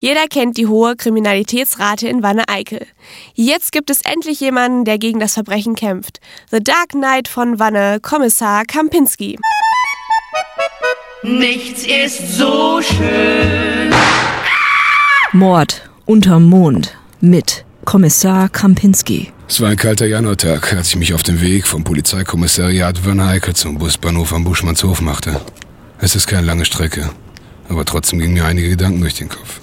Jeder kennt die hohe Kriminalitätsrate in Wanne-Eickel. Jetzt gibt es endlich jemanden, der gegen das Verbrechen kämpft. The Dark Knight von Wanne, Kommissar Kampinski. Nichts ist so schön. Mord unterm Mond mit Kommissar Kampinski. Es war ein kalter Januartag, als ich mich auf den Weg vom Polizeikommissariat Wanne-Eickel zum Busbahnhof am Buschmannshof machte. Es ist keine lange Strecke, aber trotzdem gingen mir einige Gedanken durch den Kopf.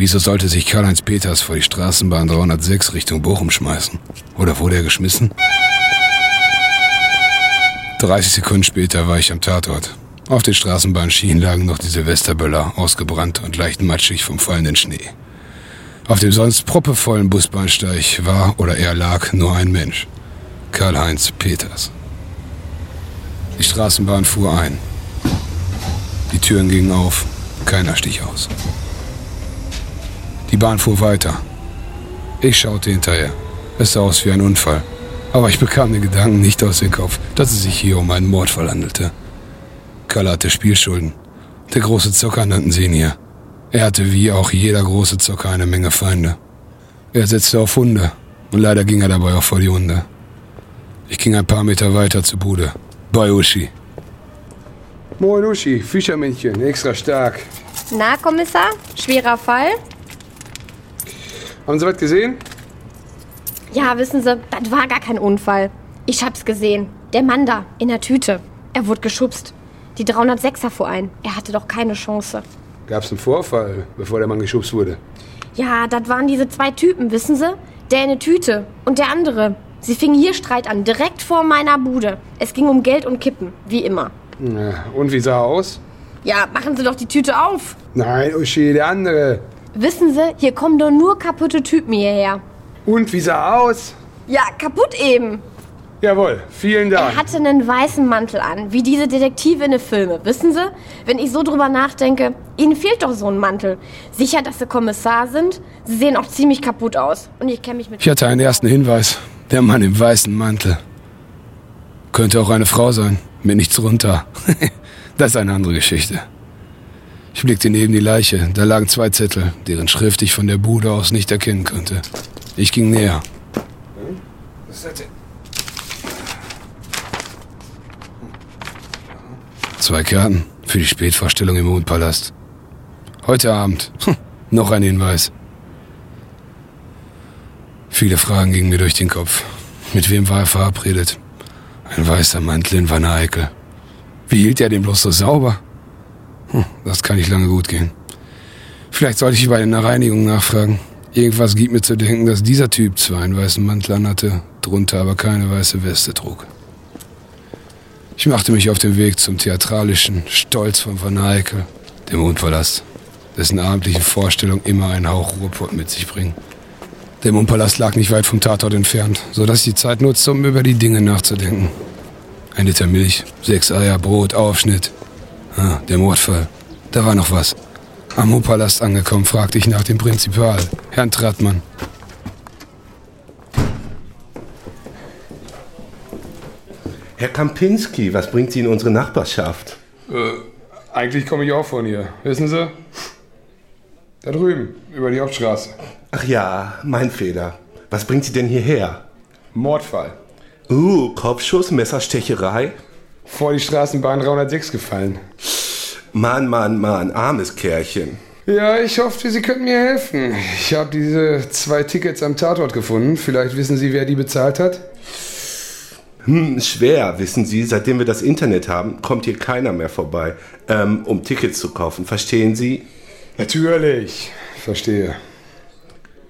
Wieso sollte sich Karl-Heinz Peters vor die Straßenbahn 306 Richtung Bochum schmeißen? Oder wurde er geschmissen? 30 Sekunden später war ich am Tatort. Auf den Straßenbahnschienen lagen noch die Silvesterböller, ausgebrannt und leicht matschig vom fallenden Schnee. Auf dem sonst proppevollen Busbahnsteig war oder er lag nur ein Mensch. Karl-Heinz Peters. Die Straßenbahn fuhr ein. Die Türen gingen auf. Keiner stich aus. Die Bahn fuhr weiter. Ich schaute hinterher. Es sah aus wie ein Unfall. Aber ich bekam den Gedanken nicht aus dem Kopf, dass es sich hier um einen Mordfall handelte. Karl hatte Spielschulden. Der große Zocker nannten sie ihn hier. Er hatte wie auch jeder große Zocker eine Menge Feinde. Er setzte auf Hunde und leider ging er dabei auch vor die Hunde. Ich ging ein paar Meter weiter zur Bude. Bei Uschi. Moin Uschi, Fischermännchen, extra stark. Na, Kommissar? Schwerer Fall? Haben Sie was gesehen? Ja, wissen Sie, das war gar kein Unfall. Ich hab's gesehen. Der Mann da, in der Tüte. Er wurde geschubst. Die 306er fuhr ein. Er hatte doch keine Chance. Gab's einen Vorfall, bevor der Mann geschubst wurde? Ja, das waren diese zwei Typen, wissen Sie? Der in der Tüte und der andere. Sie fingen hier Streit an, direkt vor meiner Bude. Es ging um Geld und Kippen, wie immer. Und wie sah er aus? Ja, machen Sie doch die Tüte auf. Nein, Uschi, der andere. Wissen Sie, hier kommen doch nur kaputte Typen hierher. Und wie sah er aus? Ja, kaputt eben. Jawohl, vielen Er Dank. hatte einen weißen Mantel an, wie diese Detektive in den Filmen. Wissen Sie, wenn ich so drüber nachdenke, Ihnen fehlt doch so ein Mantel. Sicher, dass Sie Kommissar sind? Sie sehen auch ziemlich kaputt aus. Und ich kenne mich mit... Ich hatte einen ersten Hinweis. Der Mann im weißen Mantel. Könnte auch eine Frau sein, mit nichts drunter. das ist eine andere Geschichte. Ich blickte neben die Leiche. Da lagen zwei Zettel, deren Schrift ich von der Bude aus nicht erkennen konnte. Ich ging näher. Zwei Karten für die Spätvorstellung im Mondpalast. Heute Abend. Hm, noch ein Hinweis. Viele Fragen gingen mir durch den Kopf. Mit wem war er verabredet? Ein weißer Mantel in Wanne Eickel. Wie hielt er den bloß so sauber? Das kann nicht lange gut gehen. Vielleicht sollte ich bei einer Reinigung nachfragen. Irgendwas gibt mir zu denken, dass dieser Typ zwar einen weißen Mantel anhatte, drunter aber keine weiße Weste trug. Ich machte mich auf den Weg zum theatralischen Stolz von Van Eyck, dem Mondpalast, dessen abendliche Vorstellung immer einen Hauch Ruhrpott mit sich bringen. Der Mondpalast lag nicht weit vom Tatort entfernt, so dass ich die Zeit nutzte, um über die Dinge nachzudenken. Ein Liter Milch, sechs Eier, Brot, Aufschnitt. Ah, der Mordfall. Da war noch was. Am Mondpalast angekommen, fragte ich nach dem Prinzipal, Herrn Trattmann. Herr Kampinski, was bringt Sie in unsere Nachbarschaft? Äh, eigentlich komme ich auch von hier. Wissen Sie? Da drüben, über die Hauptstraße. Ach ja, mein Fehler. Was bringt Sie denn hierher? Mordfall. Uh, Kopfschuss, Messerstecherei? Vor die Straßenbahn 306 gefallen. Mann, Mann, Mann, armes Kerlchen. Ja, ich hoffe, Sie könnten mir helfen. Ich habe diese zwei Tickets am Tatort gefunden. Vielleicht wissen Sie, wer die bezahlt hat? Hm, schwer, wissen Sie, seitdem wir das Internet haben, kommt hier keiner mehr vorbei, ähm, um Tickets zu kaufen. Verstehen Sie? Natürlich. Verstehe.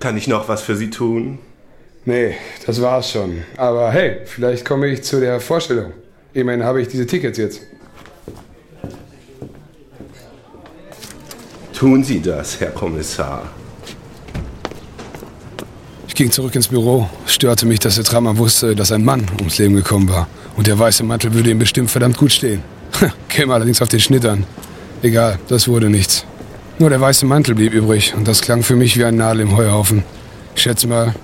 Kann ich noch was für Sie tun? Nee, das war's schon. Aber hey, vielleicht komme ich zu der Vorstellung. Immerhin habe ich diese Tickets jetzt. Tun Sie das, Herr Kommissar. Ich ging zurück ins Büro. Es störte mich, dass der Trammer wusste, dass ein Mann ums Leben gekommen war. Und der weiße Mantel würde ihm bestimmt verdammt gut stehen. Käme allerdings auf den Schnitt an. Egal, das wurde nichts. Nur der weiße Mantel blieb übrig und das klang für mich wie ein Nadel im Heuhaufen. Ich schätze mal,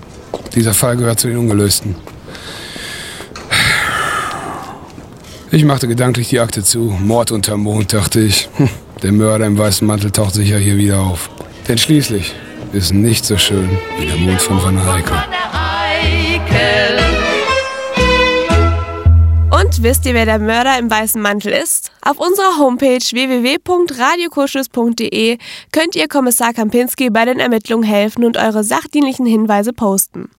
dieser Fall gehört zu den Ungelösten. Ich machte gedanklich die Akte zu. Mord unterm Mond, dachte ich. Hm, Der Mörder im weißen Mantel taucht sicher hier wieder auf. Denn schließlich ist nicht so schön wie der Mond von Wanne Eickel. Und wisst ihr, wer der Mörder im weißen Mantel ist? Auf unserer Homepage www.radiokurschluss.de könnt ihr Kommissar Kampinski bei den Ermittlungen helfen und eure sachdienlichen Hinweise posten.